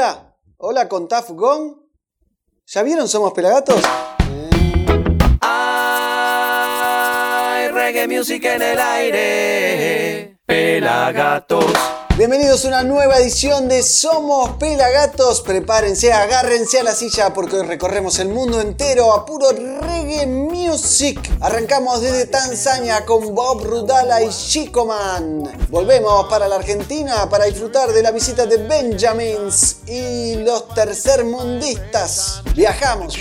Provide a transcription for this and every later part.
hola. Hola con Taf Gong. ¿Ya vieron Somos Pelagatos? Hay reggae music en el aire. Pelagatos. Bienvenidos a una nueva edición de Somos Pelagatos. Prepárense, agárrense a la silla porque hoy recorremos el mundo entero a puro reggae music. Arrancamos desde Tanzania con Bob Rudala y Chico Man. Volvemos para la Argentina para disfrutar de la visita de Benjamins y los tercermundistas. Viajamos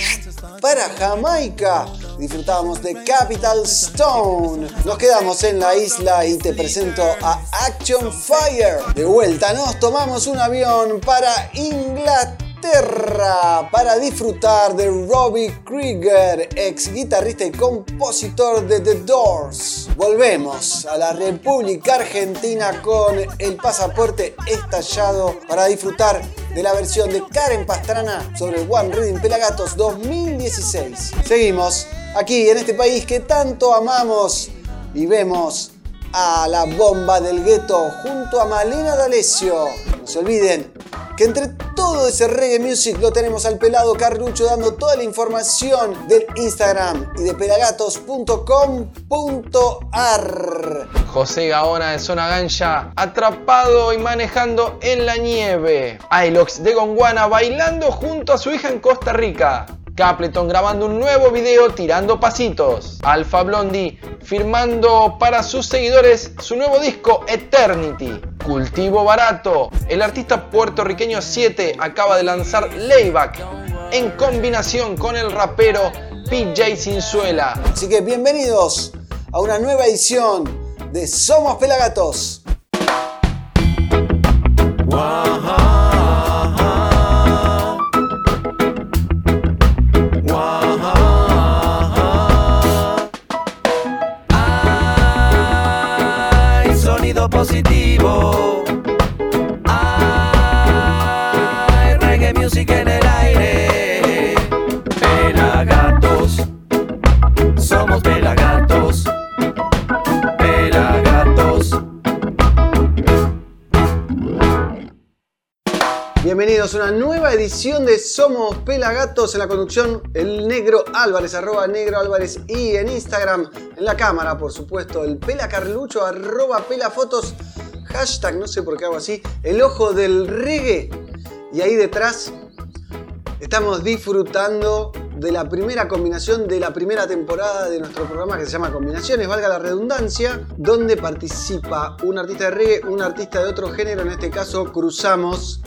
para Jamaica. Disfrutamos de Capital Stone. Nos quedamos en la isla y te presento a Action Fire. De vuelta nos tomamos un avión para Inglaterra para disfrutar de Robbie Krieger, ex guitarrista y compositor de The Doors. Volvemos a la República Argentina con el pasaporte estallado para disfrutar de la versión de Karen Pastrana sobre One Reading Pelagatos 2016. Seguimos aquí en este país que tanto amamos y vemos a la bomba del gueto junto a Malena D'Alessio. No se olviden que entre todo ese reggae music lo tenemos al pelado Carlucho dando toda la información del Instagram y de pelagatos.com.ar. José Gaona de Zona Gancha atrapado y manejando en la nieve. Ailox de Gonguana bailando junto a su hija en Costa Rica. Capleton grabando un nuevo video tirando pasitos. Alfa Blondie firmando para sus seguidores su nuevo disco Eternity. Cultivo Barato. El artista puertorriqueño 7 acaba de lanzar Layback en combinación con el rapero PJ Sinzuela. Así que bienvenidos a una nueva edición de Somos Pelagatos. Hay de Somos Pelagatos en la conducción el negro Álvarez, arroba negro Álvarez y en Instagram, en la cámara por supuesto, el Pela Carlucho, arroba pelafotos, hashtag, no sé por qué hago así, el ojo del reggae. Y ahí detrás estamos disfrutando de la primera combinación de la primera temporada de nuestro programa que se llama Combinaciones, valga la redundancia, donde participa un artista de reggae, un artista de otro género, en este caso cruzamos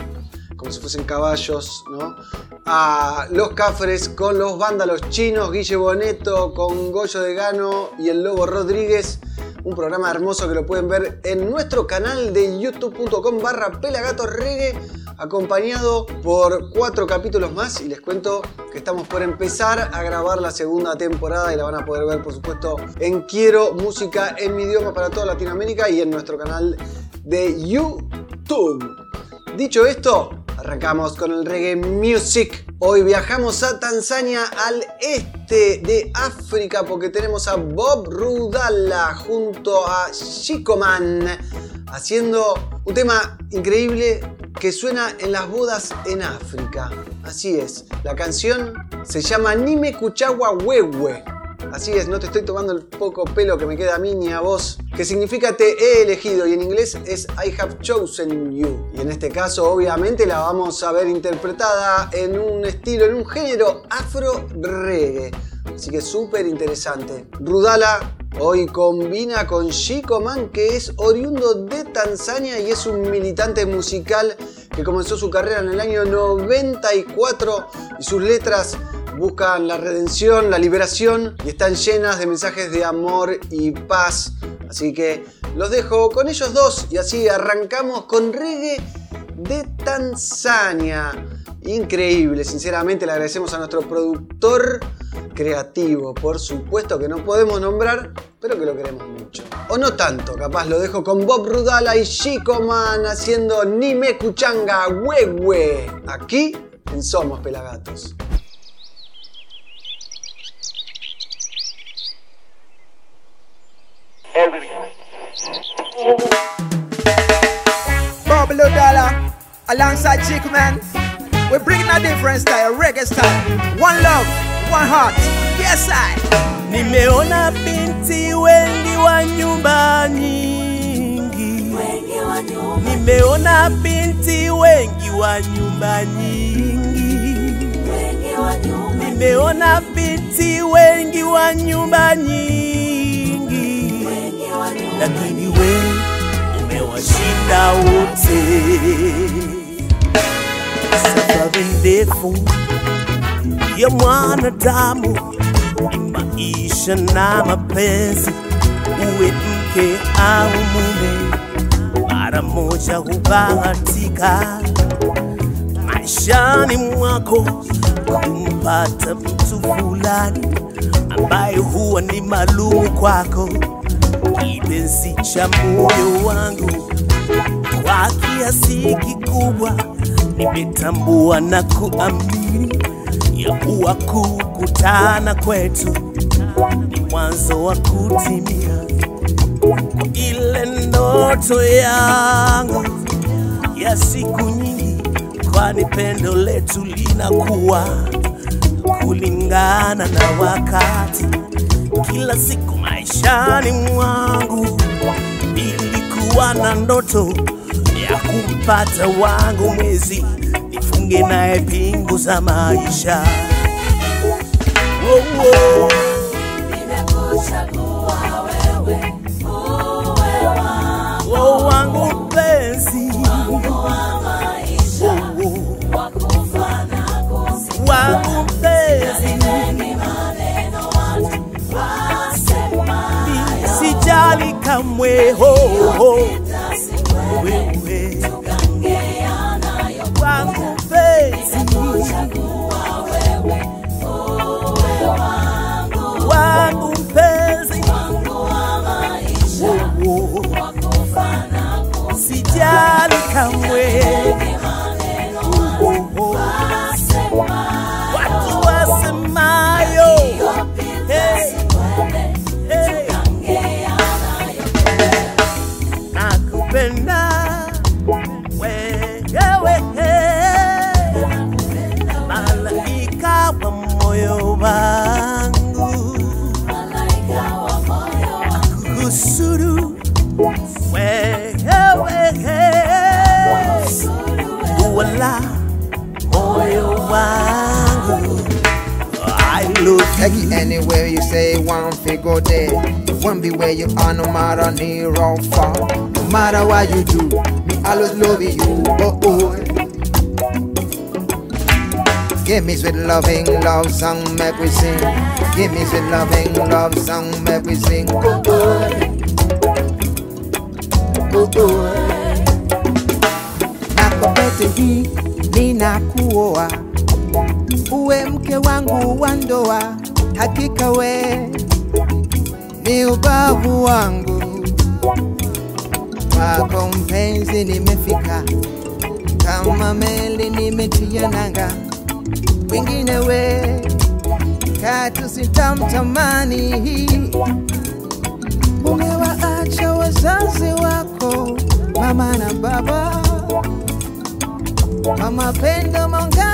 como si fuesen caballos, ¿no? A los cafres con los vándalos chinos, Guille Boneto con Goyo de Gano y el Lobo Rodríguez. Un programa hermoso que lo pueden ver en nuestro canal de youtube.com barra pelagatorreggae acompañado por cuatro capítulos más y les cuento que estamos por empezar a grabar la segunda temporada y la van a poder ver por supuesto en Quiero Música en mi idioma para toda Latinoamérica y en nuestro canal de YouTube. Dicho esto, arrancamos con el reggae music. Hoy viajamos a Tanzania al este de África porque tenemos a Bob Rudala junto a Shikoman haciendo un tema increíble que suena en las bodas en África. Así es, la canción se llama Nime Kuchawa Wewe. Así es, no te estoy tomando el poco pelo que me queda a mí ni a vos, que significa te he elegido y en inglés es I have chosen you. Y en este caso obviamente la vamos a ver interpretada en un estilo, en un género afro reggae. Así que súper interesante. Rudala hoy combina con Chico Man que es oriundo de Tanzania y es un militante musical que comenzó su carrera en el año 94 y sus letras buscan la redención, la liberación y están llenas de mensajes de amor y paz. Así que los dejo con ellos dos y así arrancamos con reggae de Tanzania. Increíble, sinceramente le agradecemos a nuestro productor creativo, por supuesto que no podemos nombrar, pero que lo queremos mucho. O no tanto, capaz lo dejo con Bob Rudala y Chico Man haciendo Nime Kuchanga Wewe, aquí en Somos Pelagatos. Bubble dollar alongside Chick Man. We bring a different style, reggae style. One love, one heart. Yes, I. Nimeona binti wengi wa nyumba nyingi, nimeona binti wengi wa nyumba nyingi, nimeona binti wengi wa nyumba nyingi, lakini we umewashinda wote. Safari ndefu ya mwanadamu ni maisha na mapenzi, uwe mke au mume, mara moja hubahatika maishani mwako kumpata mtu fulani ambaye huwa ni maalumu kwako, kipenzi cha moyo wangu. Kwa kiasi kikubwa nimetambua na kuamini ya kuwa kukutana kwetu ni mwanzo wa kutimia ile ndoto yangu ya siku nyingi, kwani pendo letu linakuwa kulingana na wakati. Kila siku maishani mwangu nilikuwa na ndoto ya kumpata wangu mwezi, nifunge naye pingu za maisha. Oh, oh. come way home. Anywhere you say one figure there. It Won't be where you are no matter near or far. No matter what you do, me always love you. Oh, oh. Give me sweet loving love song, make we sing. Give me sweet loving love song, make we sing. Oh, oh. Oh, oh. Nakopete hii ninakuoa uwe mke wangu wa ndoa, hakika we ni ubavu wangu. Kwako mpenzi, nimefika kama meli nimetia nanga, wengine we katu sitamtamani. Umewaacha wazazi wako mama na baba Mama Pendo maungana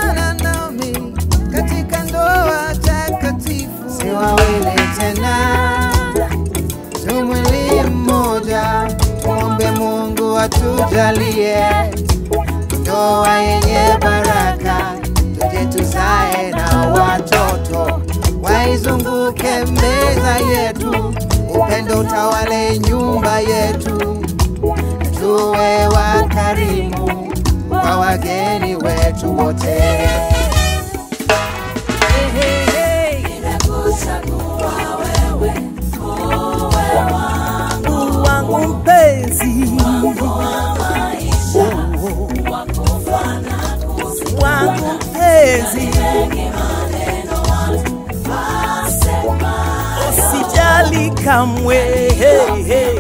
wawili tena, tu mwili mmoja. Tumwombe Mungu atujalie ndoa yenye baraka, tuje tuzae na watoto, waizunguke meza yetu, upendo utawale nyumba yetu, tuwe wakarimu kwa wageni wetu wote. Mpenzi usijali kamwe hey, hey.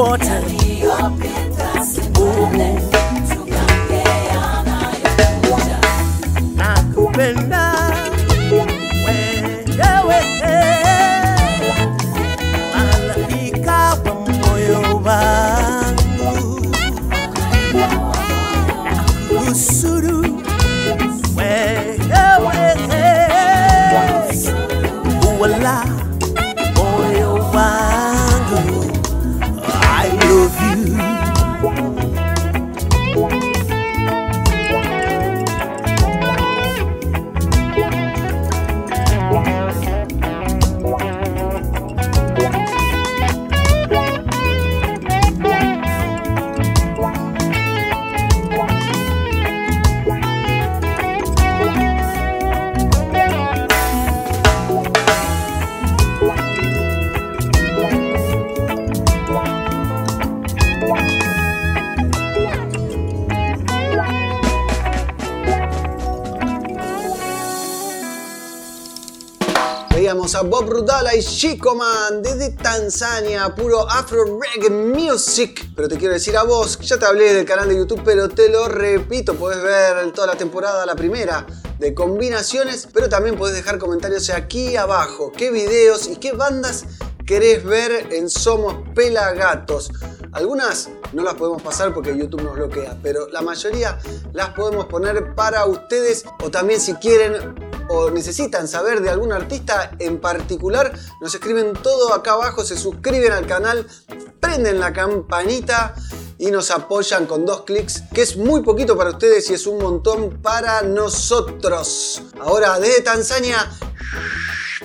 我在 Chico Man desde Tanzania, puro Afro Reggae Music. Pero te quiero decir a vos, ya te hablé del canal de YouTube, pero te lo repito, podés ver toda la temporada, la primera, de combinaciones, pero también podés dejar comentarios aquí abajo. ¿Qué videos y qué bandas querés ver en Somos Pelagatos? Algunas no las podemos pasar porque YouTube nos bloquea, pero la mayoría las podemos poner para ustedes o también si quieren o necesitan saber de algún artista en particular, nos escriben todo acá abajo, se suscriben al canal, prenden la campanita y nos apoyan con dos clics, que es muy poquito para ustedes y es un montón para nosotros. Ahora desde Tanzania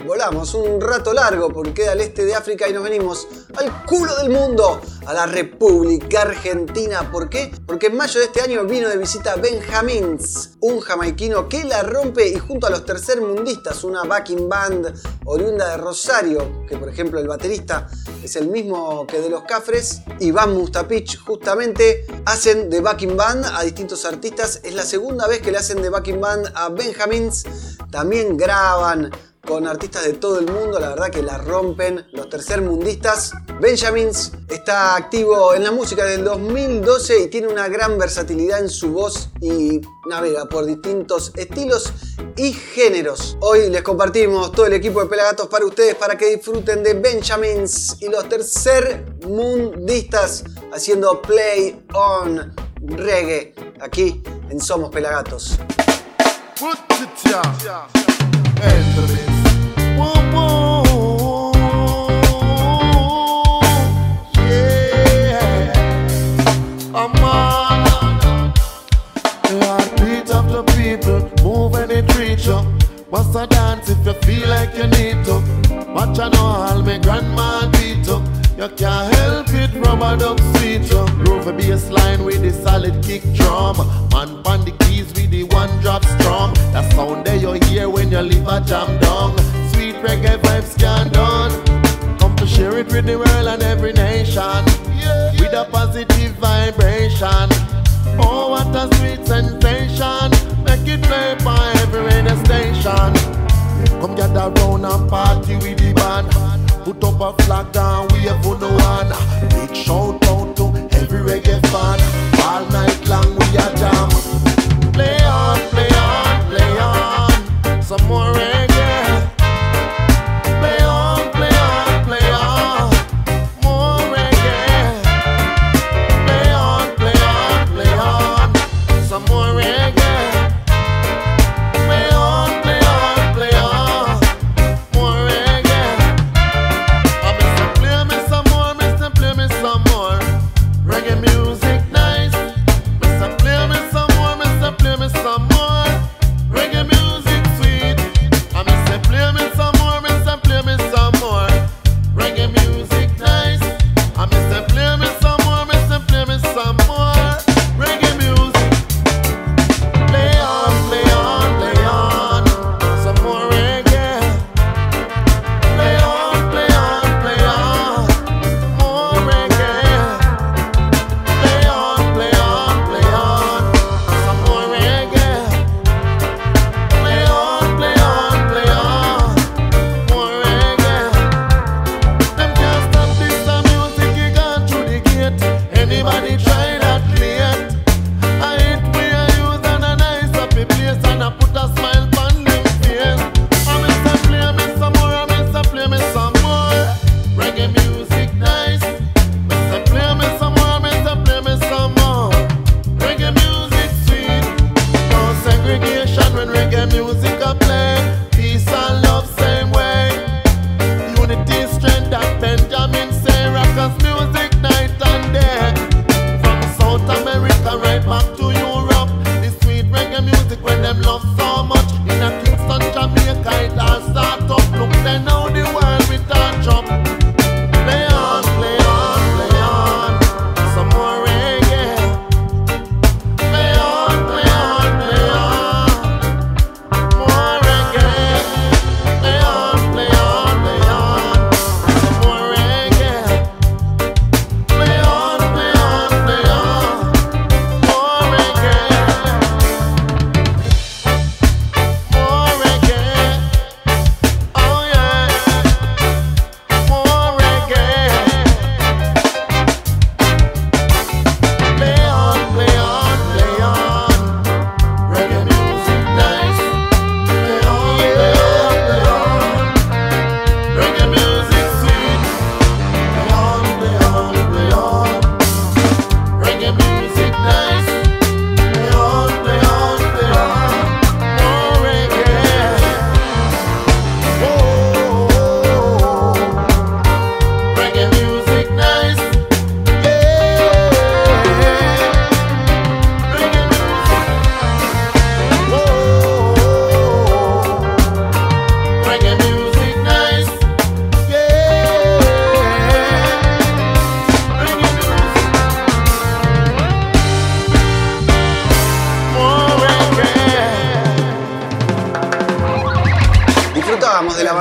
volamos un rato largo porque queda al este de África y nos venimos al culo del mundo, a la República Argentina. ¿Por qué? Porque en mayo de este año vino de visita Benjamins, un jamaiquino que la rompe y junto a los tercermundistas, una backing band oriunda de Rosario, que por ejemplo el baterista es el mismo que de los Cafres, Iván Mustapich justamente hacen de backing band a distintos artistas. Es la segunda vez que le hacen de backing band a Benjamins. También graban con artistas de todo el mundo, la verdad que la rompen los tercermundistas. Benjamins está activo en la música desde el 2012 y tiene una gran versatilidad en su voz y navega por distintos estilos y géneros. Hoy les compartimos todo el equipo de Pelagatos para ustedes para que disfruten de Benjamins y los tercermundistas haciendo play on reggae aquí en Somos Pelagatos. Put it The heartbeat of the people, it reach dance if you feel like you need to? Watch I know all my grandma. You can't help it, sweet. Groove a bass line with the solid kick drum. Man the keys with the one drop. That sound there you hear when you leave a jam down. Sweet reggae vibes can't done. Share it with the world and every nation. With a positive vibration. Oh, what a sweet sensation. Make it play by every radio station. Come gather round and party with the band. Put up a flag and wave for the one. Big shout out to every reggae fan. All night long we are jam.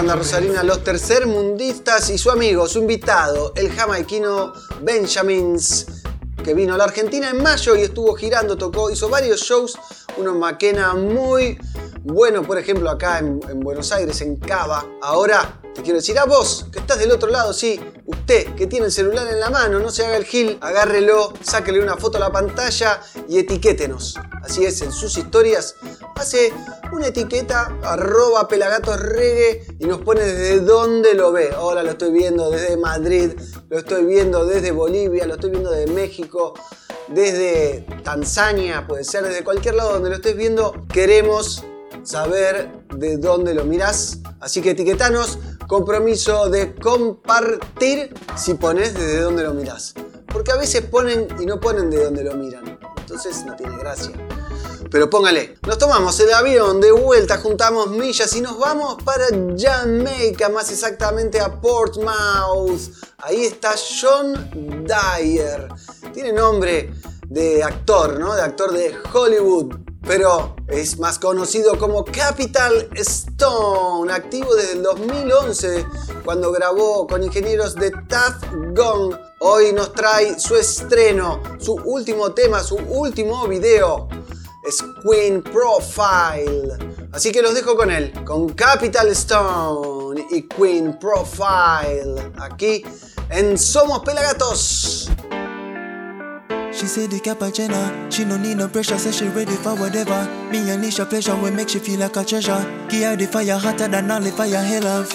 Banda rosarina Los Tercermundistas y su amigo, su invitado, el jamaiquino Benjamins, que vino a la Argentina en mayo y estuvo girando, tocó, hizo varios shows, uno en Maquena muy bueno, por ejemplo, acá en, en Buenos Aires, en Cava. Ahora te quiero decir a vos, que estás del otro lado, sí, usted que tiene el celular en la mano, no se haga el gil, agárrelo, sáquele una foto a la pantalla y etiquétenos. Así es, en sus historias hace una etiqueta arroba pelagatosregue y nos pone desde dónde lo ve. Ahora lo estoy viendo desde Madrid, lo estoy viendo desde Bolivia, lo estoy viendo desde México, desde Tanzania, puede ser desde cualquier lado donde lo estés viendo. Queremos saber de dónde lo mirás. Así que etiquetanos, compromiso de compartir si pones desde dónde lo mirás. Porque a veces ponen y no ponen de dónde lo miran. Entonces no tiene gracia. Pero póngale, nos tomamos el avión de vuelta, juntamos millas y nos vamos para Jamaica, más exactamente a Portsmouth. Ahí está John Dyer. Tiene nombre de actor, ¿no? De actor de Hollywood pero es más conocido como Capital Stone, activo desde el 2011 cuando grabó con ingenieros de Taft Gong. Hoy nos trae su estreno, su último tema, su último video. Es Queen Profile. Así que los dejo con él, con Capital Stone y Queen Profile. Aquí en Somos Pelagatos. She said the cap a Jenna. She no need no pressure, say she ready for whatever. Me unleash a pleasure will make she feel like a treasure. Give her the fire hotter than all the fire hell of.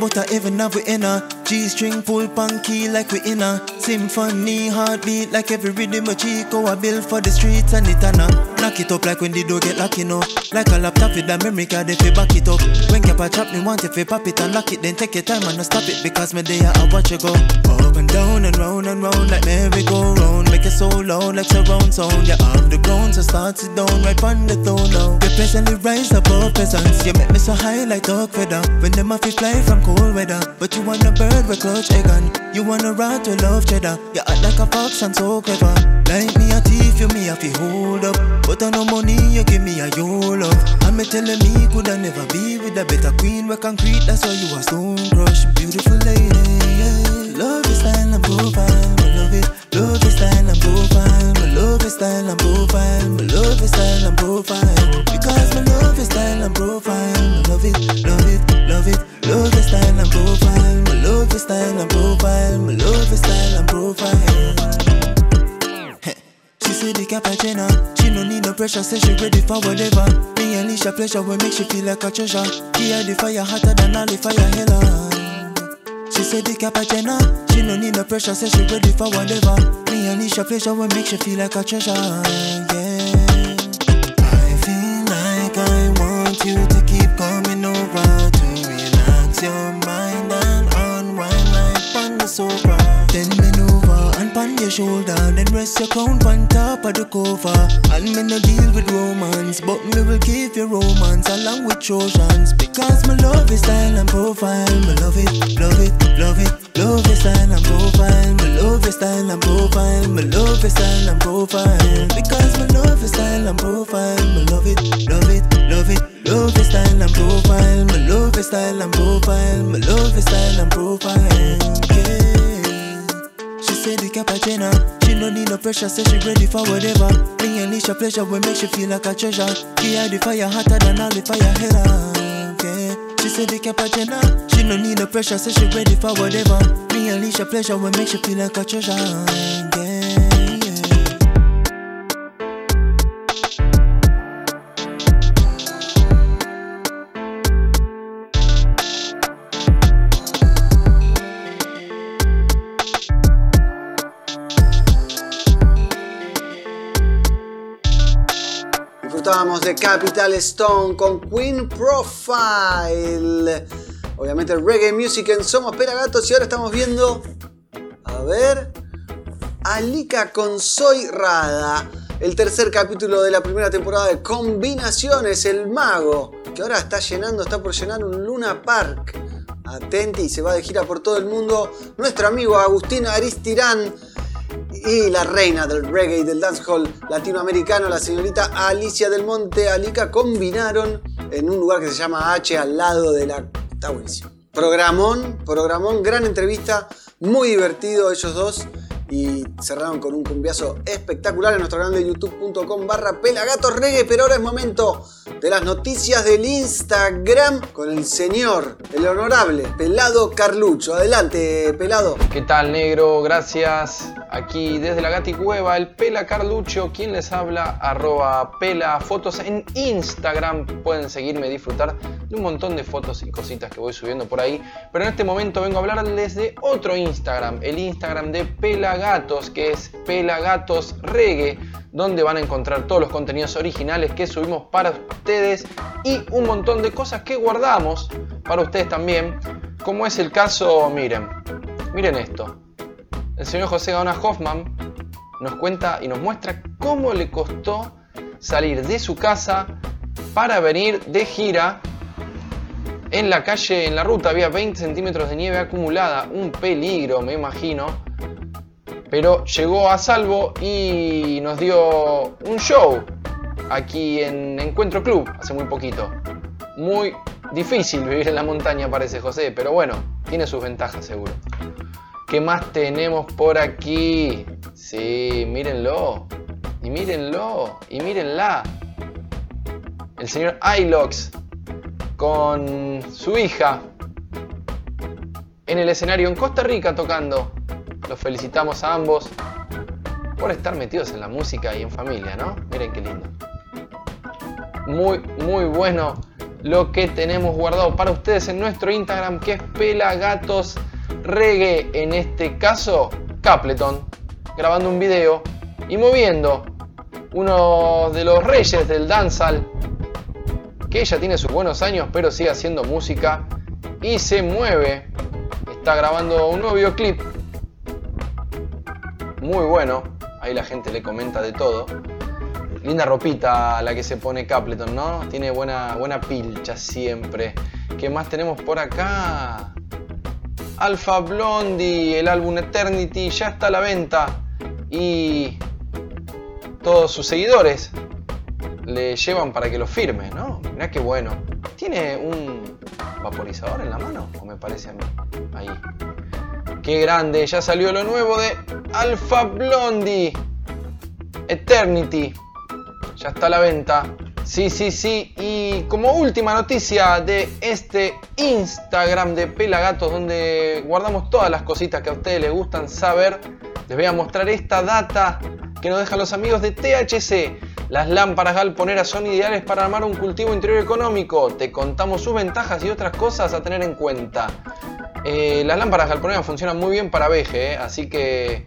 But I even have we in her. G-string pull punky like we in her. Symphony heartbeat like every rhythm a Chico I build for the streets and it. Knock it up like when the door get locked, you oh. know. Like a laptop with a memory card if you back it up. When cap a trap me want if you pop it and lock it, then take your time and no stop it because me there I watch you go. Up and down and round and round like merry go round. Make it so loud like surround sound. You have the ground so start it down right on the throne now. You presently rise above peasants. You make me so high like dog feather. When them off fly from cold weather. But you want a bird with clutch egg on. You want a rat with love cheddar. You act like a fox and so clever. Like me a thief, you me a to hold up. But I no money, you give me a your love. And me telling me could I never be with a better queen with concrete. That's why you are stone crush, beautiful lady. Yeah. Love your style and love. Your style and profile, me love style and profile, me love style and profile. Because me love style and profile, me love it, love it, love it. Love style and profile, me love style and profile, me love style and profile. She say the cap a Jenna. She no need no pressure, say she ready for whatever. Me unleash a pleasure will make she feel like a treasure. Give her the fire hotter than all the fire hell on. She said the cap a Jenna. Ah. She no need no pressure, say she ready for whatever. Me unleash a pleasure will make she feel like a treasure. Yeah. I feel like I want you to keep coming over to relax your mind and unwind like on the sofa. Bend pan your shoulder, then rest your crown on top of the cover. And me no deal with romance, but me will give you romance along with Trojans. Because my love is style and profile, me love it, love it, love it. Love your style and profile, me love your style and profile, me love your style and profile. Because me love your style and profile, me love it, love it, love it. Love your style and profile, me love your style and profile, me love your style and profile. Yeah. She said the cap a Jenna. She no need no pressure, say she ready for whatever. Me and a pleasure will make she feel like a treasure. Give her the fire hotter than all the fire hell on, yeah. She said the cap a Jenna. She no need no pressure, say she ready for whatever. Me and a pleasure will make she feel like a treasure, de Capital Stone con Queen Profile. Obviamente reggae music en Somos Pelagatos y ahora estamos viendo, a ver, Alika con Soy Rada. El tercer capítulo de la primera temporada de Combinaciones, el mago, que ahora está llenando, está por llenar un Luna Park. Atenti y se va de gira por todo el mundo. Nuestro amigo Agustín Aristirán y la reina del reggae y del dancehall latinoamericano, la señorita Alicia del Monte Alica, combinaron en un lugar que se llama H al lado de la Está buenísimo. Programón, programón, gran entrevista, muy divertido ellos dos y cerraron con un cumbiazo espectacular en nuestro canal de youtube.com barra pelagatos reggae, pero ahora es momento de las noticias del Instagram con el señor, el honorable Pelado Carlucho. Adelante, Pelado. ¿Qué tal, negro? Gracias. Aquí desde la Gati Cueva, el Pela Carlucho, quien les habla, arroba Pela Fotos en Instagram. Pueden seguirme y disfrutar de un montón de fotos y cositas que voy subiendo por ahí. Pero en este momento vengo a hablarles de otro Instagram, el Instagram de Pelagatos, que es Pelagatos Reggae, donde van a encontrar todos los contenidos originales que subimos para ustedes y un montón de cosas que guardamos para ustedes también, como es el caso, miren, miren esto. El señor José Gaona Hoffman nos cuenta y nos muestra cómo le costó salir de su casa para venir de gira en la calle, en la ruta, había 20 centímetros de nieve acumulada, un peligro, me imagino. Pero llegó a salvo y nos dio un show aquí en Encuentro Club hace muy poquito. Muy difícil vivir en la montaña, parece José, pero bueno, tiene sus ventajas seguro. ¿Qué más tenemos por aquí? Sí, mírenlo. Y mírenlo. Y mírenla. El señor Ilox con su hija en el escenario en Costa Rica tocando. Los felicitamos a ambos por estar metidos en la música y en familia, ¿no? Miren qué lindo. Muy, muy bueno lo que tenemos guardado para ustedes en nuestro Instagram, que es Pelagatos Reggae. En este caso, Capleton, grabando un video y moviendo uno de los reyes del dancehall que ella tiene sus buenos años, pero sigue haciendo música y se mueve. Está grabando un nuevo videoclip. Muy bueno. Ahí la gente le comenta de todo. Linda ropita la que se pone Capleton, ¿no? Tiene buena, buena pilcha siempre. ¿Qué más tenemos por acá? Alpha Blondie, el álbum Eternity, ya está a la venta. Y todos sus seguidores le llevan para que lo firme, ¿no? Mirá qué bueno. ¿Tiene un vaporizador en la mano? ¿O me parece a mí? Ahí. Qué grande, ya salió lo nuevo de Alpha Blondie. Eternity. Ya está a la venta. Sí, sí, sí. Y como última noticia de este Instagram de Pelagatos, donde guardamos todas las cositas que a ustedes les gustan saber, les voy a mostrar esta data que nos dejan los amigos de THC. Las lámparas galponeras son ideales para armar un cultivo interior económico. Te contamos sus ventajas y otras cosas a tener en cuenta. Eh, las lámparas galponeras funcionan muy bien para veje, eh, así que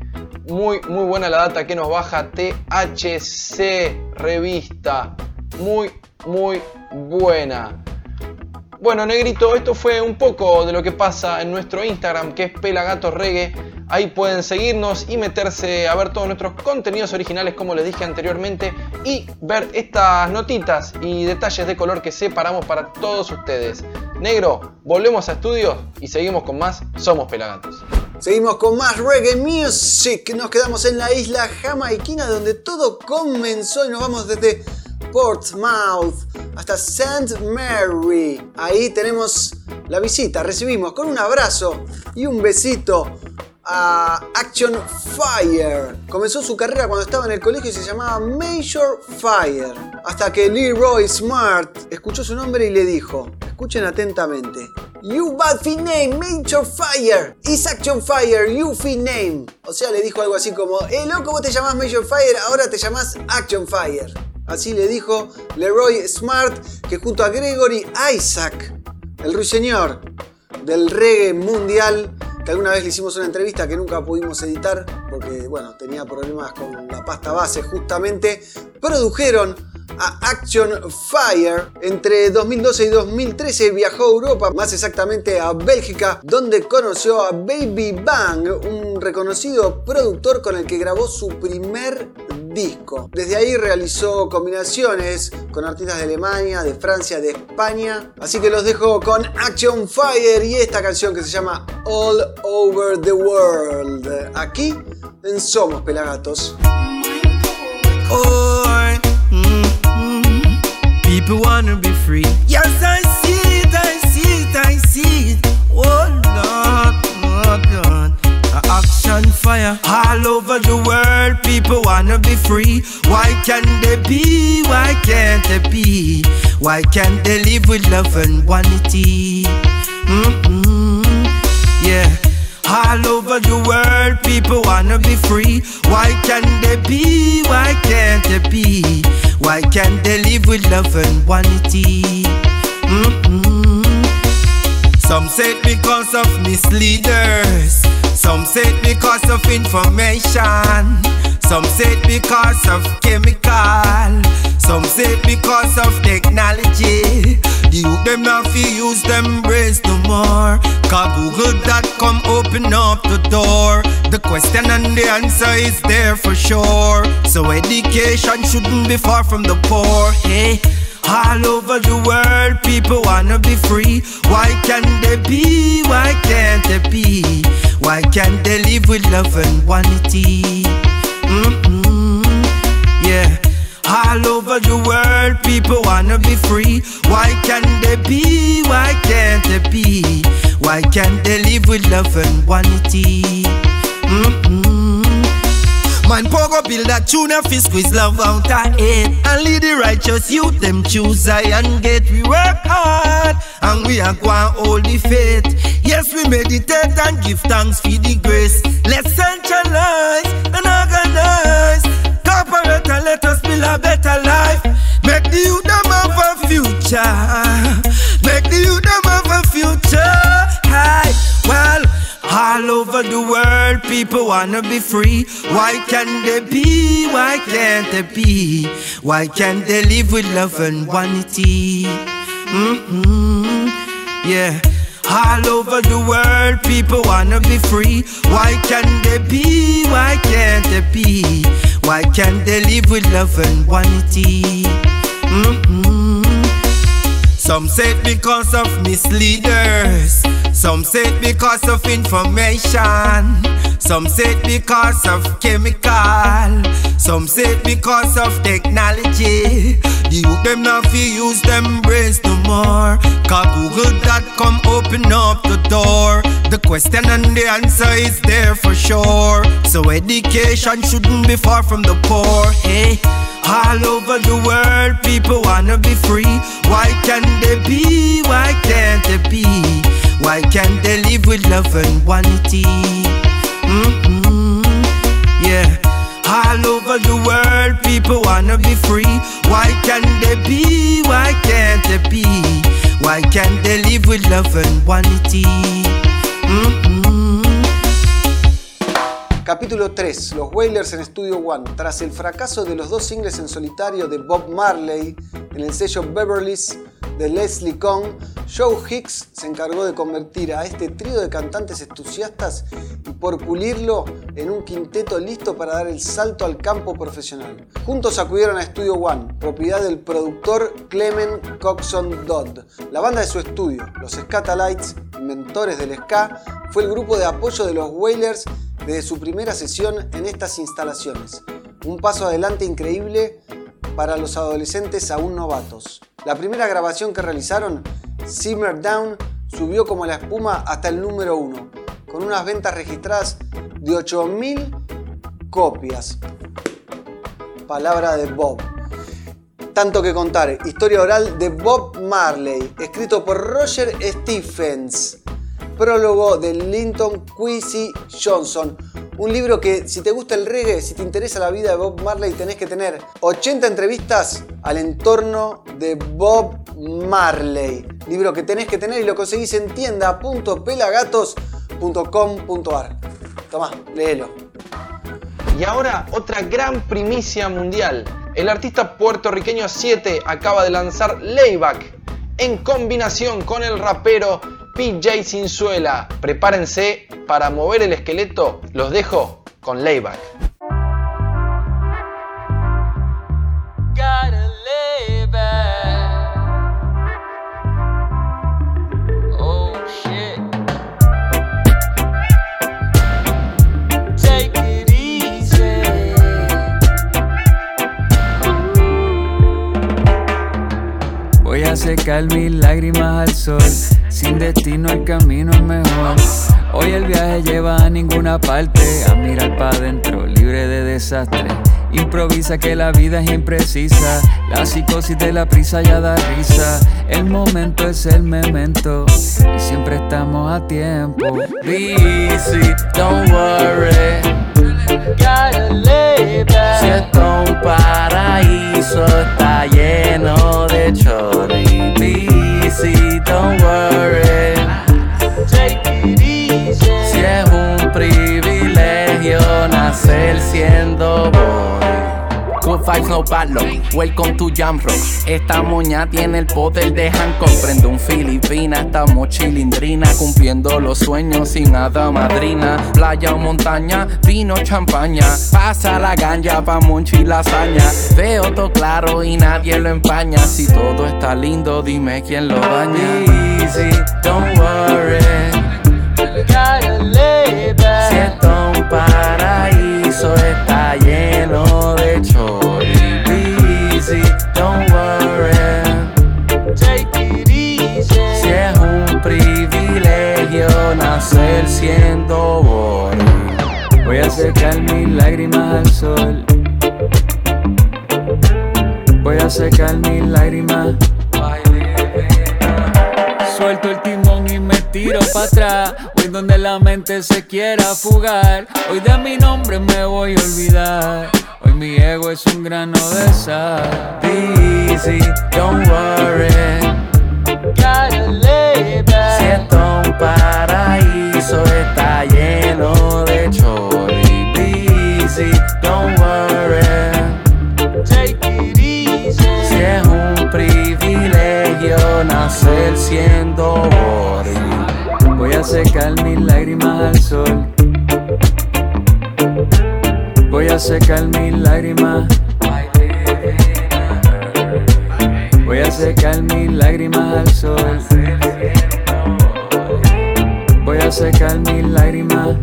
muy, muy buena la data que nos baja THC Revista. Muy, muy buena. Bueno, negrito, esto fue un poco de lo que pasa en nuestro Instagram, que es Pelagato Reggae. Ahí pueden seguirnos y meterse a ver todos nuestros contenidos originales, como les dije anteriormente, y ver estas notitas y detalles de color que separamos para todos ustedes. Negro, volvemos a estudios y seguimos con más Somos Pelagatos. Seguimos con más reggae music. Nos quedamos en la isla jamaiquina donde todo comenzó y nos vamos desde Portsmouth hasta St. Mary. Ahí tenemos la visita. Recibimos con un abrazo y un besito a Action Fire. Comenzó su carrera cuando estaba en el colegio y se llamaba Major Fire. Hasta que Leroy Smart escuchó su nombre y le dijo, escuchen atentamente, You bad fin name, Major Fire. Is Action Fire, you fin name. O sea, le dijo algo así como, eh loco, vos te llamás Major Fire, ahora te llamás Action Fire. Así le dijo Leroy Smart, que junto a Gregory Isaac, el ruiseñor del reggae mundial, que alguna vez le hicimos una entrevista que nunca pudimos editar porque, bueno, tenía problemas con la pasta base justamente, produjeron a Action Fire. Entre 2012 y 2013 viajó a Europa, más exactamente a Bélgica, donde conoció a Baby Bang, un reconocido productor con el que grabó su primer Desde ahí realizó combinaciones con artistas de Alemania, de Francia, de España. Así que los dejo con Action Fire y esta canción que se llama All Over the World. Aquí en Somos Pelagatos. Mm, mm. people wanna be free. Yes, I see it, I see it, I see teeth. Oh. A action fire all over the world. People wanna be free. Why can't they be? Why can't they be? Why can't they live with love and unity? Mm-mm. Yeah. All over the world, people wanna be free. Why can't they be? Why can't they be? Why can't they live with love and unity? Mm-mm. Some say because of misleaders. Some say it because of information. Some say it because of chemical. Some say it because of technology. The youth them not fi use them brains no more. Cause Google.com open up the door. The question and the answer is there for sure. So education shouldn't be far from the poor. Hey. All over the world, people wanna be free. Why can't they be? Why can't they be? Why can't they live with love and unity? Mm-mm. Yeah. All over the world, people wanna be free. Why can't they be? Why can't they be? Why can't they live with love and unity? Mm-mm. Man, pogo build a tune and fi squeeze love out of it And lead the righteous youth, them choose I and get We work hard and we going hold the faith. Yes, we meditate and give thanks for the grace. Let's centralize and over the world, people wanna be free. Why can't they be? Why can't they be? Why can't they live with love and unity? Mm-hmm. Yeah. All over the world, people wanna be free. Why can't they be? Why can't they be? Why can't they live with love and unity? Mm-hmm. Some say because of misleaders. Some say it because of information. Some say it because of chemical. Some say it because of technology. The youth them not fi use them brains no more. Cause Google.com open up the door. The question and the answer is there for sure. So education shouldn't be far from the poor. Hey. All over the world, people wanna be free. Why can't they be? Why can't they be? Why can't they live with love and unity? Mm-mm. Yeah. All over the world, people wanna be free. Why can't they be? Why can't they be? Why can't they live with love and unity? Mm-mm. Capítulo 3. Los Wailers en Studio One. Tras el fracaso de los dos singles en solitario de Bob Marley en el sello Beverly's de Leslie Kong, Joe Hicks se encargó de convertir a este trío de cantantes entusiastas y por pulirlo en un quinteto listo para dar el salto al campo profesional. Juntos acudieron a Studio One, propiedad del productor Clement Coxon Dodd. La banda de su estudio, los Scatalites, inventores del ska, fue el grupo de apoyo de los Wailers desde su primera sesión en estas instalaciones. Un paso adelante increíble para los adolescentes aún novatos. La primera grabación que realizaron, Simmer Down, subió como la espuma hasta el número uno, con unas ventas registradas de 8.000 copias. Palabra de Bob. Tanto que contar, historia oral de Bob Marley, escrito por Roger Stephens prólogo de Linton Quincy Johnson. Un libro que si te gusta el reggae, si te interesa la vida de Bob Marley, tenés que tener 80 entrevistas al entorno de Bob Marley. Libro que tenés que tener y lo conseguís en tienda.pelagatos.com.ar. Tomá, léelo. Y ahora otra gran primicia mundial. El artista puertorriqueño 7 acaba de lanzar Layback en combinación con el rapero PJ Sinzuela. Prepárense para mover el esqueleto. Los dejo con Layback. Voy a secar mis lágrimas al sol. Sin destino el camino es mejor. Hoy el viaje lleva a ninguna parte. A mirar para adentro, libre de desastre. Improvisa que la vida es imprecisa. La psicosis de la prisa ya da risa. El momento es el memento. Y siempre estamos a tiempo. Be easy, don't worry. Gotta lay back. Si esto es un paraíso, lleno de chori. Be easy, don't worry. Si es un privilegio nacer siendo vibes, no bad luck. Welcome to Jam Rock. Esta moña tiene el poder de Hancock. Prende un filipina, estamos chilindrina. Cumpliendo los sueños sin nada madrina. Playa o montaña, vino, champaña. Pasa la ganja pa' monchi lasaña. Veo todo claro y nadie lo empaña. Si todo está lindo, dime quién lo daña. Easy, don't worry. Si esto es un paraíso está lleno nacer siendo boy. Voy a secar mis lágrimas al sol. Voy a secar mis lágrimas. Suelto el timón y me tiro para atrás. Voy donde la mente se quiera fugar. Hoy de mi nombre me voy a olvidar. Hoy mi ego es un grano de sal. Easy, don't worry. Gotta lay Si back. esto es un paraíso está lleno de chori. Easy, don't worry. Take it easy. Si es un privilegio nacer siendo bori. Voy a secar mis lágrimas al sol. Voy a secar mis lágrimas. Secar mis lágrimas al sol. Voy a secar mis lágrimas.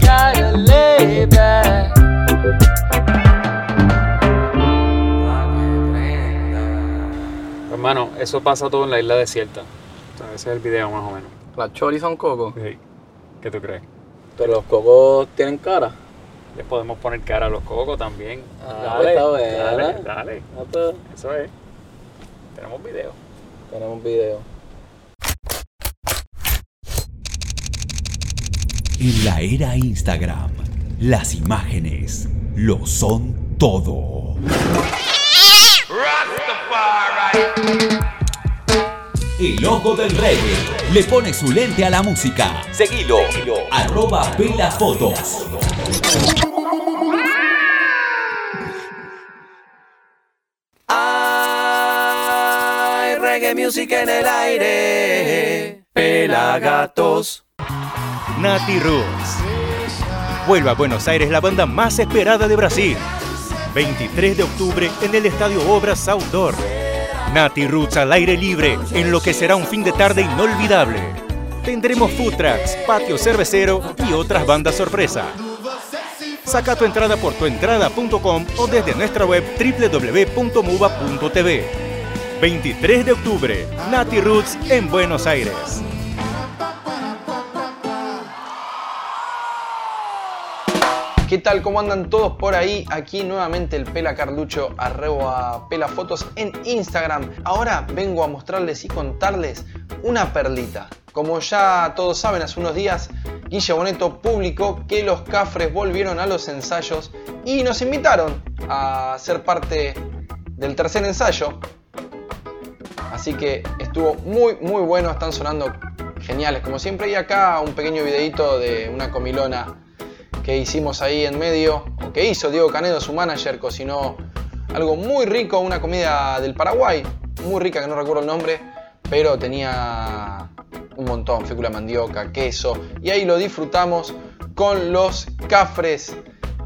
Gotta lay back. Hermano, eso pasa todo en la isla desierta. O sea, ese es el video más o menos. Las choris son cocos. Sí. ¿Qué tú crees? Pero los cocos tienen cara. Les podemos poner cara a los cocos también. Ah, dale, dale, dale. Ah, pues, Eso es. Tenemos video. Tenemos video. En la era Instagram, las imágenes lo son todo. El ojo del reggae le pone su lente a la música. Seguilo, arroba pelafotos. Hay reggae music en el aire. Pelagatos. Nati Roots. Vuelve a Buenos Aires la banda más esperada de Brasil. 23 de octubre en el Estadio Obras Outdoor. Nati Roots al aire libre en lo que será un fin de tarde inolvidable. Tendremos food trucks, patio cervecero y otras bandas sorpresa. Saca tu entrada por tuentrada.com o desde nuestra web www.muba.tv. 23 de octubre, Nati Roots en Buenos Aires. ¿Qué tal? ¿Cómo andan todos por ahí? Aquí nuevamente el Pela Carlucho, arroba Pelafotos en Instagram. Ahora vengo a mostrarles y contarles una perlita. Como ya todos saben, hace unos días Guille Boneto publicó que los Cafres volvieron a los ensayos y nos invitaron a ser parte del tercer ensayo. Así que estuvo muy muy bueno, están sonando geniales como siempre. Y acá un pequeño videito de una comilona que hicimos ahí en medio, o que hizo Diego Canedo, su manager, cocinó algo muy rico, una comida del Paraguay, muy rica que no recuerdo el nombre, pero tenía un montón, fécula mandioca, queso, y ahí lo disfrutamos con los cafres.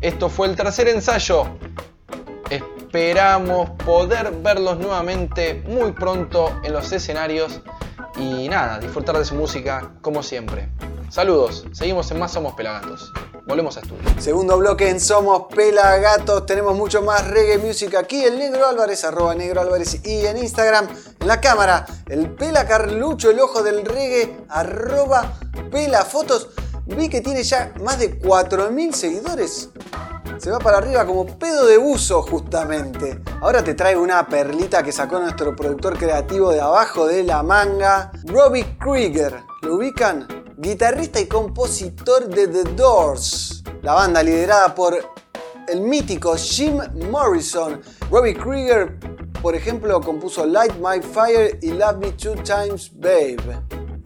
Esto fue el tercer ensayo. Esperamos poder verlos nuevamente muy pronto en los escenarios y nada, disfrutar de su música como siempre. Saludos, seguimos en Más Somos Pelagatos. Volvemos a estudio. Segundo bloque en Somos Pelagatos. Tenemos mucho más reggae music aquí. El Negro Álvarez, arroba Negro Álvarez. Y en Instagram, en la cámara, el Pela Carlucho, el ojo del reggae, arroba Pela Fotos. Vi que tiene ya más de 4.000 seguidores. Se va para arriba como pedo de buzo justamente. Ahora te traigo una perlita que sacó nuestro productor creativo de abajo de la manga, Robbie Krieger. ¿Lo ubican? Guitarrista y compositor de The Doors. La banda liderada por el mítico Jim Morrison. Robbie Krieger, por ejemplo, compuso Light My Fire y Love Me Two Times Babe.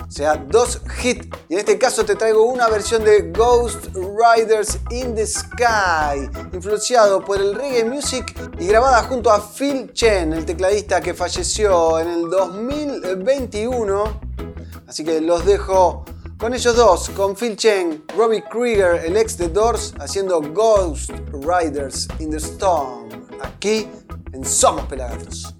O sea, dos hits. Y en este caso te traigo una versión de Ghost Riders in the Sky, influenciado por el reggae music y grabada junto a Phil Chen, el tecladista que falleció en el 2021. Así que los dejo con ellos dos, con Phil Chen, Robbie Krieger, el ex de Doors, haciendo Ghost Riders in the Storm, aquí en Somos Pelagatos.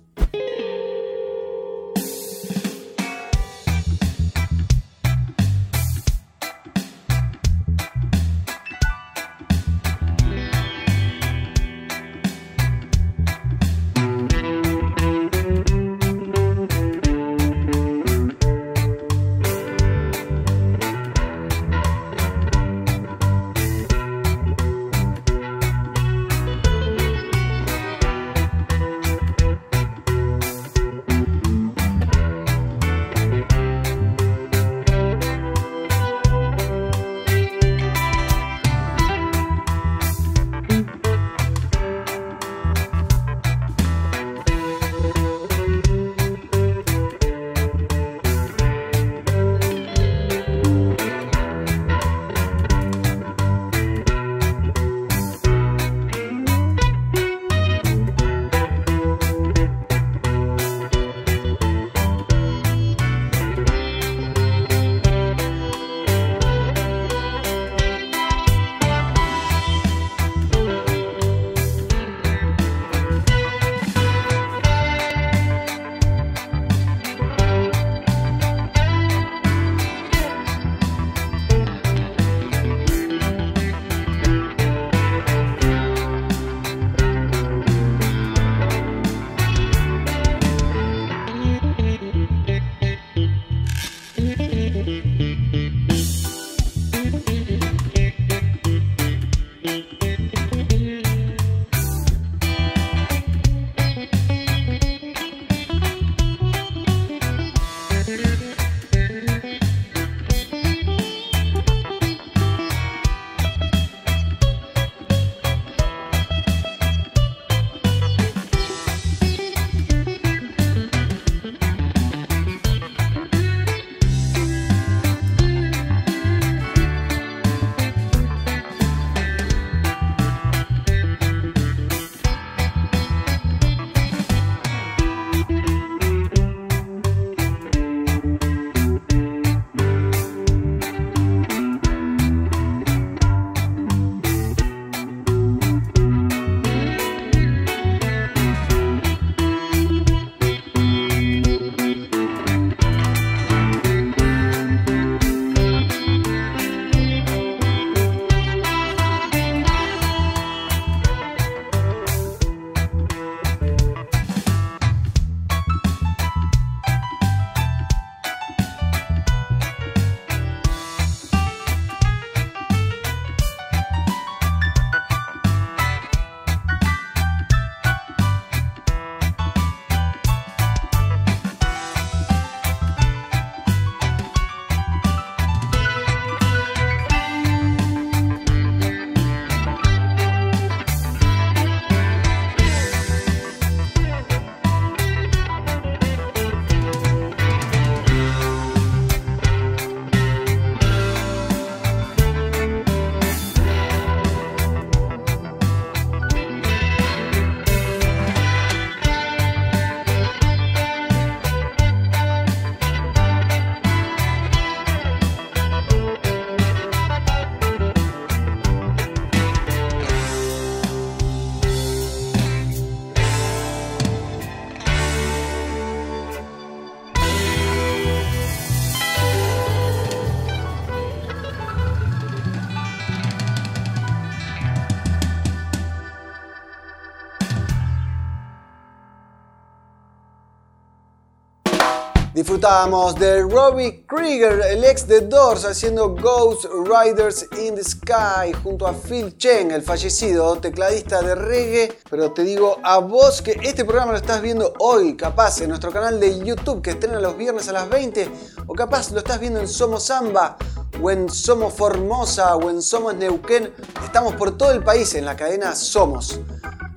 Disfrutábamos de Robbie Krieger, el ex de Doors, haciendo Ghost Riders in the Sky junto a Phil Cheng, el fallecido tecladista de reggae. Pero te digo a vos que este programa lo estás viendo hoy, capaz, en nuestro canal de YouTube que estrena los viernes a las 20, o capaz lo estás viendo en Somos Samba, o en Somos Formosa, o en Somos Neuquén. Estamos por todo el país en la cadena Somos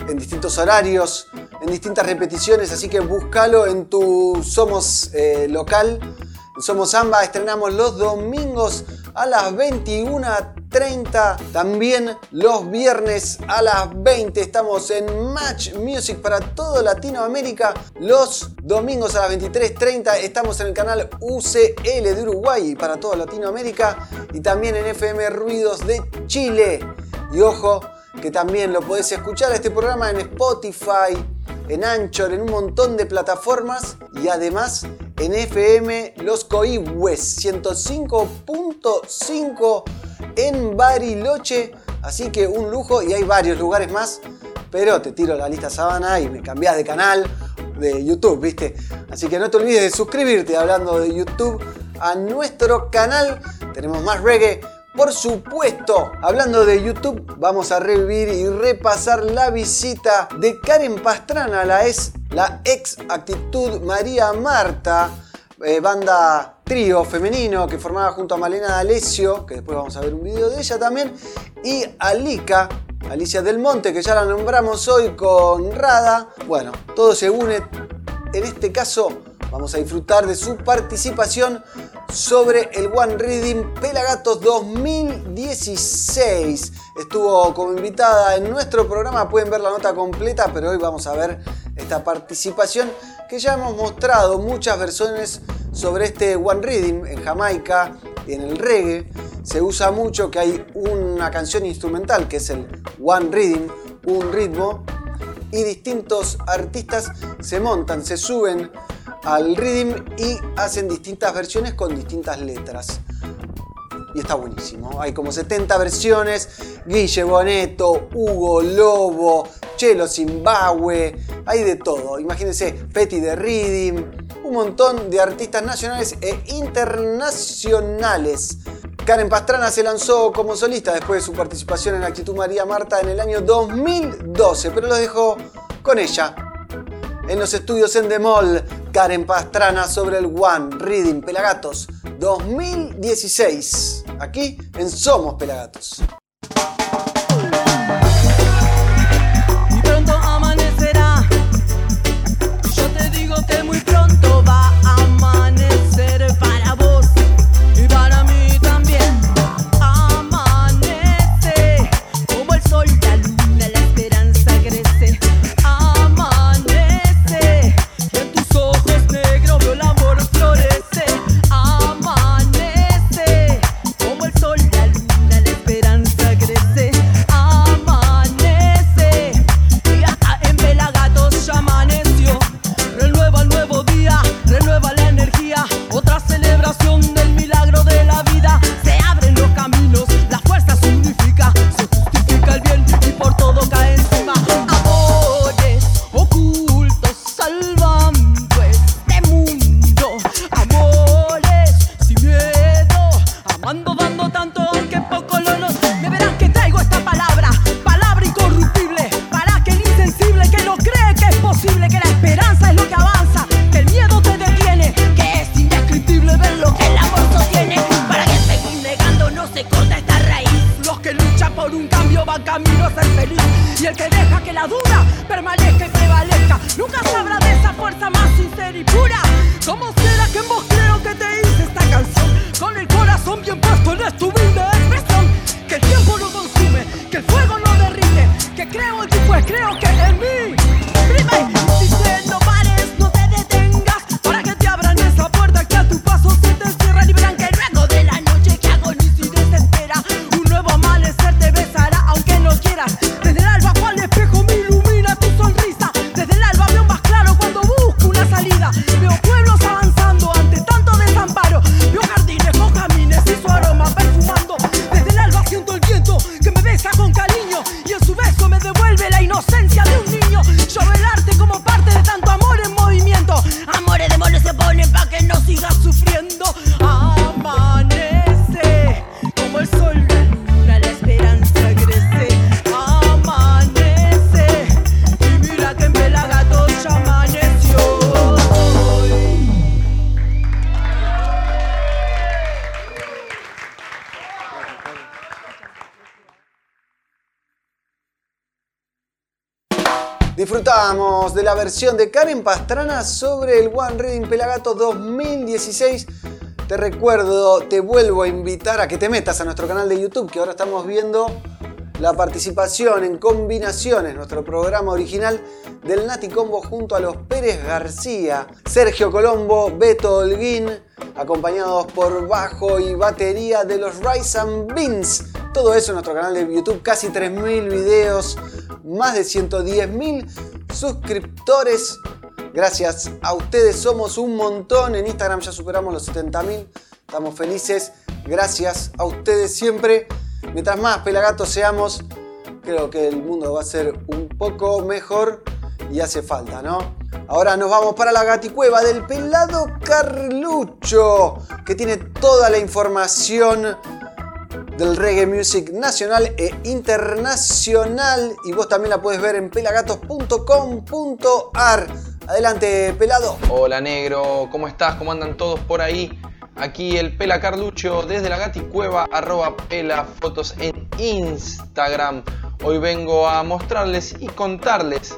en distintos horarios, en distintas repeticiones, así que búscalo en tu Somos eh, local. Somos Samba estrenamos los domingos a las 21.30, también los viernes a las 20 estamos en Match Music para todo Latinoamérica, los domingos a las 23.30 estamos en el canal UCL de Uruguay para toda Latinoamérica y también en FM Ruidos de Chile. Y ojo, que también lo podés escuchar este programa en Spotify, en Anchor, en un montón de plataformas y además en FM Los Coihues 105.5 en Bariloche. Así que un lujo y hay varios lugares más, pero te tiro la lista sábana y me cambiás de canal de YouTube, ¿viste? Así que no te olvides de suscribirte hablando de YouTube a nuestro canal. Tenemos más reggae por supuesto, hablando de YouTube, vamos a revivir y repasar la visita de Karen Pastrana, la, es, la ex Actitud María Marta, eh, banda trío femenino que formaba junto a Malena D'Alessio, que después vamos a ver un video de ella también, y Alika, Alicia Del Monte, que ya la nombramos hoy con Rada. Bueno, todo se une. En este caso, vamos a disfrutar de su participación sobre el One Reading Pelagatos 2016. Estuvo como invitada en nuestro programa, pueden ver la nota completa, pero hoy vamos a ver esta participación que ya hemos mostrado muchas versiones sobre este One Reading en Jamaica y en el reggae. Se usa mucho que hay una canción instrumental que es el One Reading, un ritmo, y distintos artistas se montan, se suben al rhythm y hacen distintas versiones con distintas letras. Y está buenísimo. Hay como 70 versiones. Guille Boneto, Hugo Lobo, Chelo Zimbabue. Hay de todo. Imagínense, Petty de Rhythm. Un montón de artistas nacionales e internacionales. Karen Pastrana se lanzó como solista después de su participación en Actitud María Marta en el año 2012, pero lo dejo con ella. En los estudios en Demol, Karen Pastrana sobre el One Reading Pelagatos 2016. Aquí en Somos Pelagatos. De la versión de Karen Pastrana sobre el One Reading Pelagato 2016. Te recuerdo, te vuelvo a invitar a que te metas a nuestro canal de YouTube, que ahora estamos viendo la participación en combinaciones, nuestro programa original del Nati Combo junto a los Pérez García, Sergio Colombo, Beto Holguín, acompañados por bajo y batería de los Rice and Beans. Todo eso en nuestro canal de YouTube, casi 3.000 videos, más de 110.000 suscriptores. Gracias a ustedes somos un montón. En Instagram ya superamos los 70.000. Estamos felices. Gracias a ustedes siempre. Mientras más pelagatos seamos, creo que el mundo va a ser un poco mejor y hace falta, ¿no? Ahora nos vamos para la gaticueva del pelado Carlucho, que tiene toda la información del reggae music nacional e internacional y vos también la puedes ver en pelagatos.com.ar. Adelante, pelado. Hola negro, ¿cómo estás? ¿Cómo andan todos por ahí? Aquí el Pela Carlucho desde la Gaticueva, arroba Pela Fotos en Instagram. Hoy vengo a mostrarles y contarles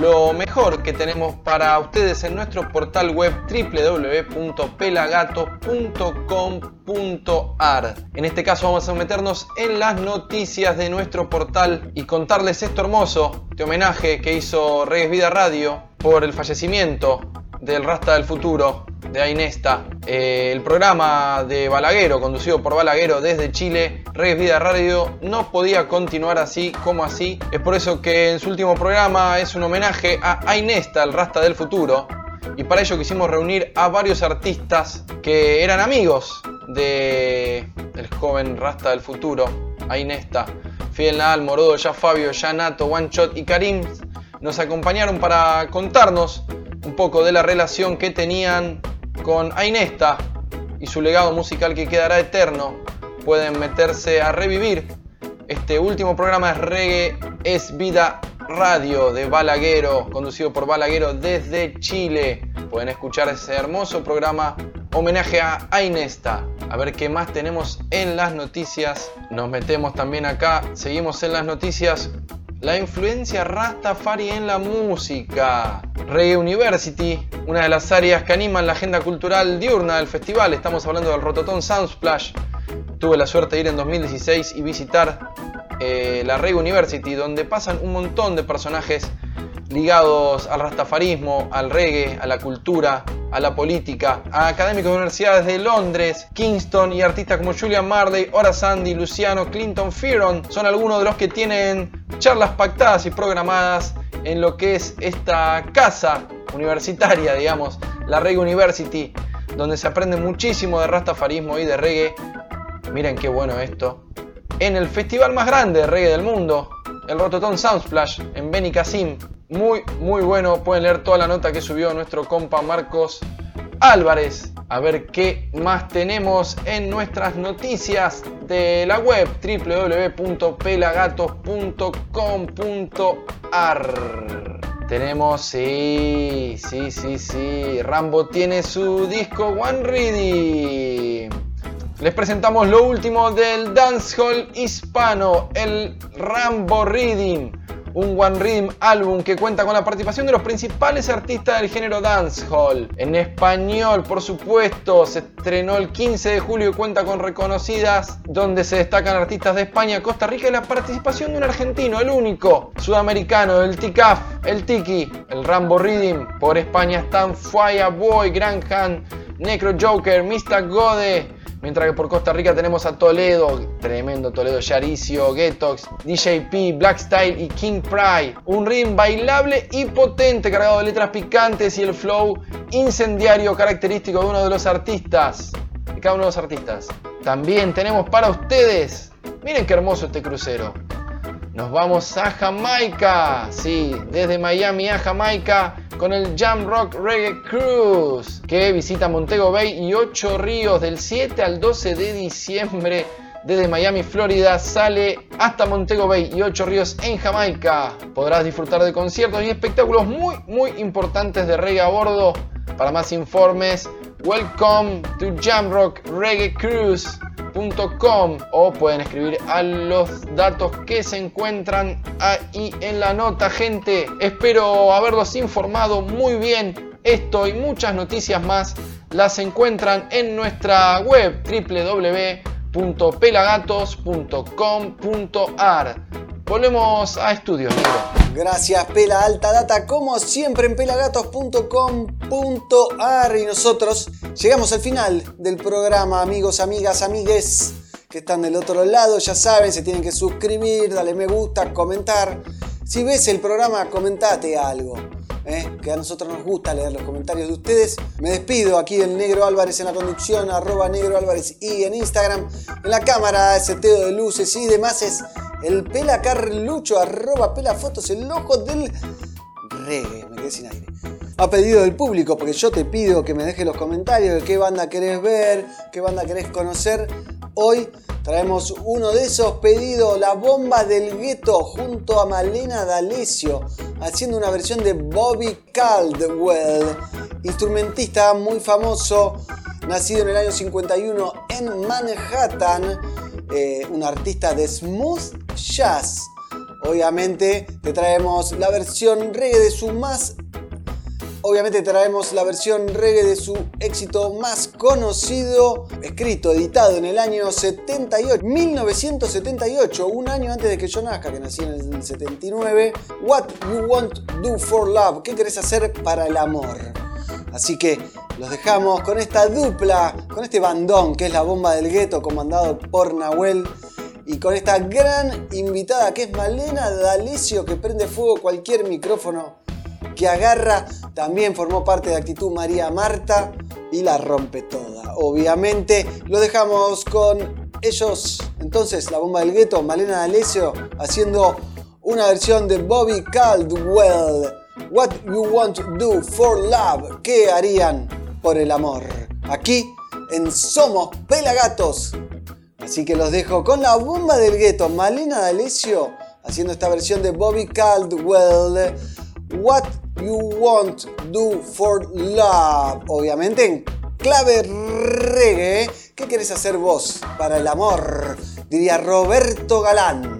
lo mejor que tenemos para ustedes en nuestro portal web www.pelagato.com.ar. En este caso vamos a meternos en las noticias de nuestro portal y contarles esto hermoso, de homenaje que hizo Reyes Vida Radio por el fallecimiento del Rasta del Futuro, de Ainesta, eh, el programa de Balaguero, conducido por Balaguero desde Chile, Reyes Vida Radio, no podía continuar así como así. Es por eso que en su último programa es un homenaje a Ainesta, el Rasta del Futuro. Y para ello quisimos reunir a varios artistas que eran amigos de el joven Rasta del Futuro, Ainesta. Fidel Nadal, Morodo, ya Fabio, ya Nato, One Shot y Karim nos acompañaron para contarnos un poco de la relación que tenían con Ainesta y su legado musical que quedará eterno. Pueden meterse a revivir este último programa de reggae es Vida Radio de Balaguero, conducido por Balaguero desde Chile. Pueden escuchar ese hermoso programa homenaje a Ainesta. A ver qué más tenemos en las noticias. Nos metemos también acá, seguimos en las noticias la influencia Rastafari en la música. Reggae University, una de las áreas que animan la agenda cultural diurna del festival. Estamos hablando del Rototom Soundsplash. Tuve la suerte de ir en 2016 y visitar eh, la Reggae University, donde pasan un montón de personajes ligados al rastafarismo, al reggae, a la cultura, a la política, a académicos de universidades de Londres, Kingston y artistas como Julian Marley, Ora Sandy, Luciano, Clinton Fearon son algunos de los que tienen charlas pactadas y programadas en lo que es esta casa universitaria, digamos, la Reggae University, donde se aprende muchísimo de rastafarismo y de reggae. Miren qué bueno esto. En el festival más grande de reggae del mundo, el Rototom Soundsplash en Beni Casim, muy, muy bueno. Pueden leer toda la nota que subió nuestro compa Marcos Álvarez. A ver qué más tenemos en nuestras noticias de la web www.pelagatos.com.ar. Tenemos, sí, sí, sí, sí. Rambo tiene su disco One Ready. Les presentamos lo último del dancehall hispano, el Rambo Reading un One Rhythm álbum que cuenta con la participación de los principales artistas del género dancehall. En español, por supuesto, se estrenó el 15 de julio y cuenta con reconocidas donde se destacan artistas de España, Costa Rica y la participación de un argentino, el único sudamericano, el Ticaf, el Tiki, el Rambo Rhythm. Por España están Boy, Grand Han, Necro Joker, Mr. Gode, Mientras que por Costa Rica tenemos a Toledo, tremendo Toledo, Yaricio, Getox, DJP, Blackstyle y King Pride. Un ritmo bailable y potente, cargado de letras picantes y el flow incendiario característico de uno de los artistas. De cada uno de los artistas. También tenemos para ustedes, miren qué hermoso este crucero. Nos vamos a Jamaica, sí, desde Miami a Jamaica con el Jam Rock Reggae Cruise, que visita Montego Bay y Ocho Ríos del 7 al 12 de diciembre. Desde Miami, Florida, sale hasta Montego Bay y Ocho Ríos en Jamaica. Podrás disfrutar de conciertos y espectáculos muy, muy importantes de reggae a bordo. Para más informes, welcome to Jam Rock Reggae Cruise reggae.com o pueden escribir a los datos que se encuentran ahí en la nota, gente. Espero haberlos informado muy bien. Esto y muchas noticias más las encuentran en nuestra web www.pelagatos.com.ar. Volvemos a estudio, Gracias, Pela Alta Data, como siempre en pelagatos.com.ar. Y nosotros llegamos al final del programa, amigos, amigas, amigues que están del otro lado. Ya saben, se tienen que suscribir, darle me gusta, comentar. Si ves el programa, comentate algo. ¿eh? que a nosotros nos gusta leer los comentarios de ustedes. Me despido aquí del Negro Álvarez en la conducción, arroba Negro Álvarez y en Instagram. En la cámara, seteo de luces y demás es el Pela Carlucho, arroba Pela Fotos, el ojo del reggae. Me quedé sin aire. A pedido del público, porque yo te pido que me dejes los comentarios de qué banda querés ver, qué banda querés conocer. Hoy traemos uno de esos pedidos, La Bomba del Gueto, junto a Malena D'Alessio, haciendo una versión de Bobby Caldwell, instrumentista muy famoso, nacido en el año 51 en Manhattan, eh, un artista de smooth jazz. Obviamente te traemos la versión reggae de su más Obviamente traemos la versión reggae de su éxito más conocido, escrito, editado en el año 78, 1978, un año antes de que yo nazca, que nací en el 79. What You Want Do For Love, ¿qué querés hacer para el amor? Así que los dejamos con esta dupla, con este bandón que es la bomba del gueto comandado por Nahuel y con esta gran invitada que es Malena D'Alessio que prende fuego cualquier micrófono que agarra, también formó parte de Actitud María Marta y la rompe toda. Obviamente lo dejamos con ellos, entonces la bomba del gueto, Malena D'Alessio, haciendo una versión de Bobby Caldwell. What you want to do for love? ¿Qué harían por el amor? Aquí en Somos Pelagatos. Así que los dejo con la bomba del gueto, Malena D'Alessio, haciendo esta versión de Bobby Caldwell. What You Want Do For Love. Obviamente en clave reggae. ¿Qué quieres hacer vos para el amor? Diría Roberto Galán.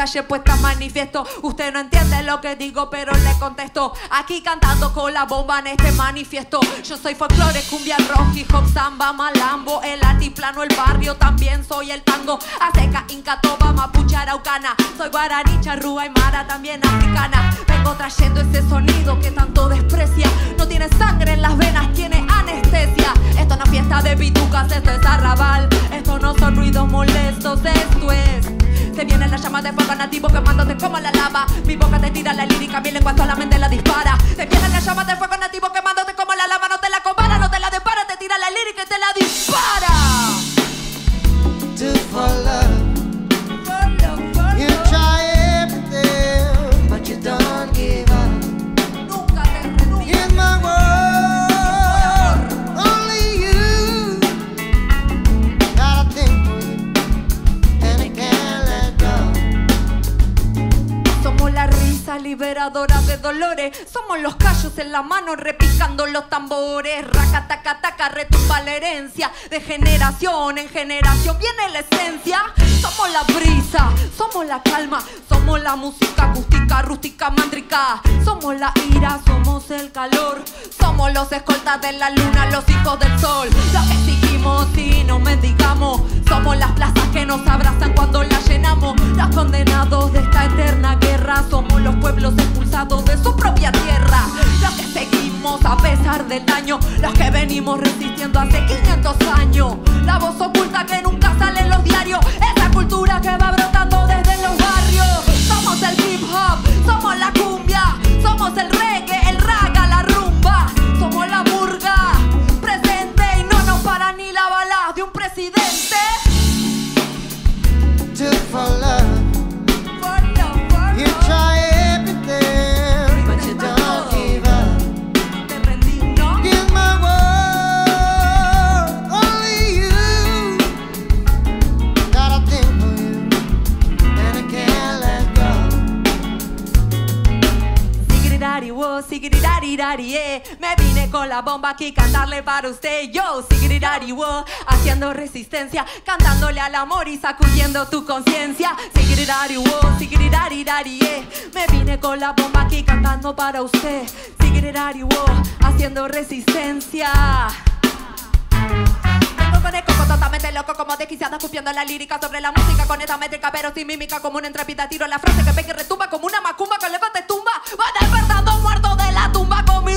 Cultura de la calle puesta manifiesto. Usted no entiende lo que digo, pero le contesto. Aquí cantando con la bomba en este manifiesto. Yo soy folclore, cumbia, rock, hip hop, samba, malambo, el altiplano, el barrio, también soy el tango. Azteca, inca, toba, mapuche, araucana. Soy guaraní, charrúa y mara, también africana. Vengo trayendo ese sonido que tanto desprecia. No tiene sangre en las venas, tiene anestesia. Esto no es fiesta de pitucas, esto es arrabal. Esto no son ruidos molestos, esto es se viene la llama de fuego nativo quemándote como la lava. Mi boca te tira la lírica, mi lengua solamente la dispara. Se viene la llama de fuego nativo quemándote como la lava. No te la compara, no te la depara, te tira la lírica y te la dispara. Dolores. Somos los callos en la mano repicando los tambores. Raca, taca, taca, retumba la herencia. De generación en generación viene la esencia. Somos la brisa, somos la calma. Somos la música acústica, rústica, mandrica. Somos la ira, somos el calor. Somos los escoltas de la luna, los hijos del sol. Lo exigimos y no mendigamos. Somos las plazas que nos abrazan cuando las llenamos. Los condenados de esta eterna guerra. Somos los pueblos expulsados de su propia tierra. Los que seguimos a pesar del daño. Los que venimos resistiendo hace 500 años. La voz oculta que nunca sale en los diarios. Esa cultura que va brotando desde los barrios. Somos el hip hop, somos la cumbia, somos el reggae, el raga, la rumba. Somos la murga, presente y no nos para ni la bala de un presidente. Con la bomba aquí cantarle para usted. Yo, sigridari, wo, haciendo resistencia, cantándole al amor y sacudiendo tu conciencia. Me vine con la bomba aquí cantando para usted. Sigridari, wo, haciendo resistencia. Totalmente loco como desquiciada escupiendo la lírica sobre la música con esta métrica pero sin mímica como una entrepita tiro la frase que ve que retumba como una macumba que levante tumba va despertando muerto de la tumba con mi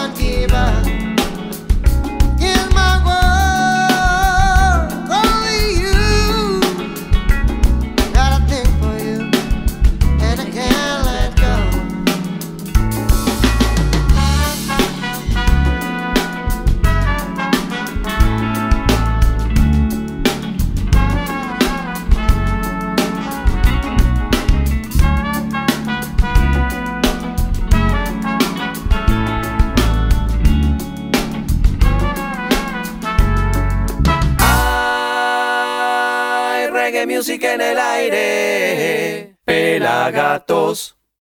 Music en el aire. Pelagatos.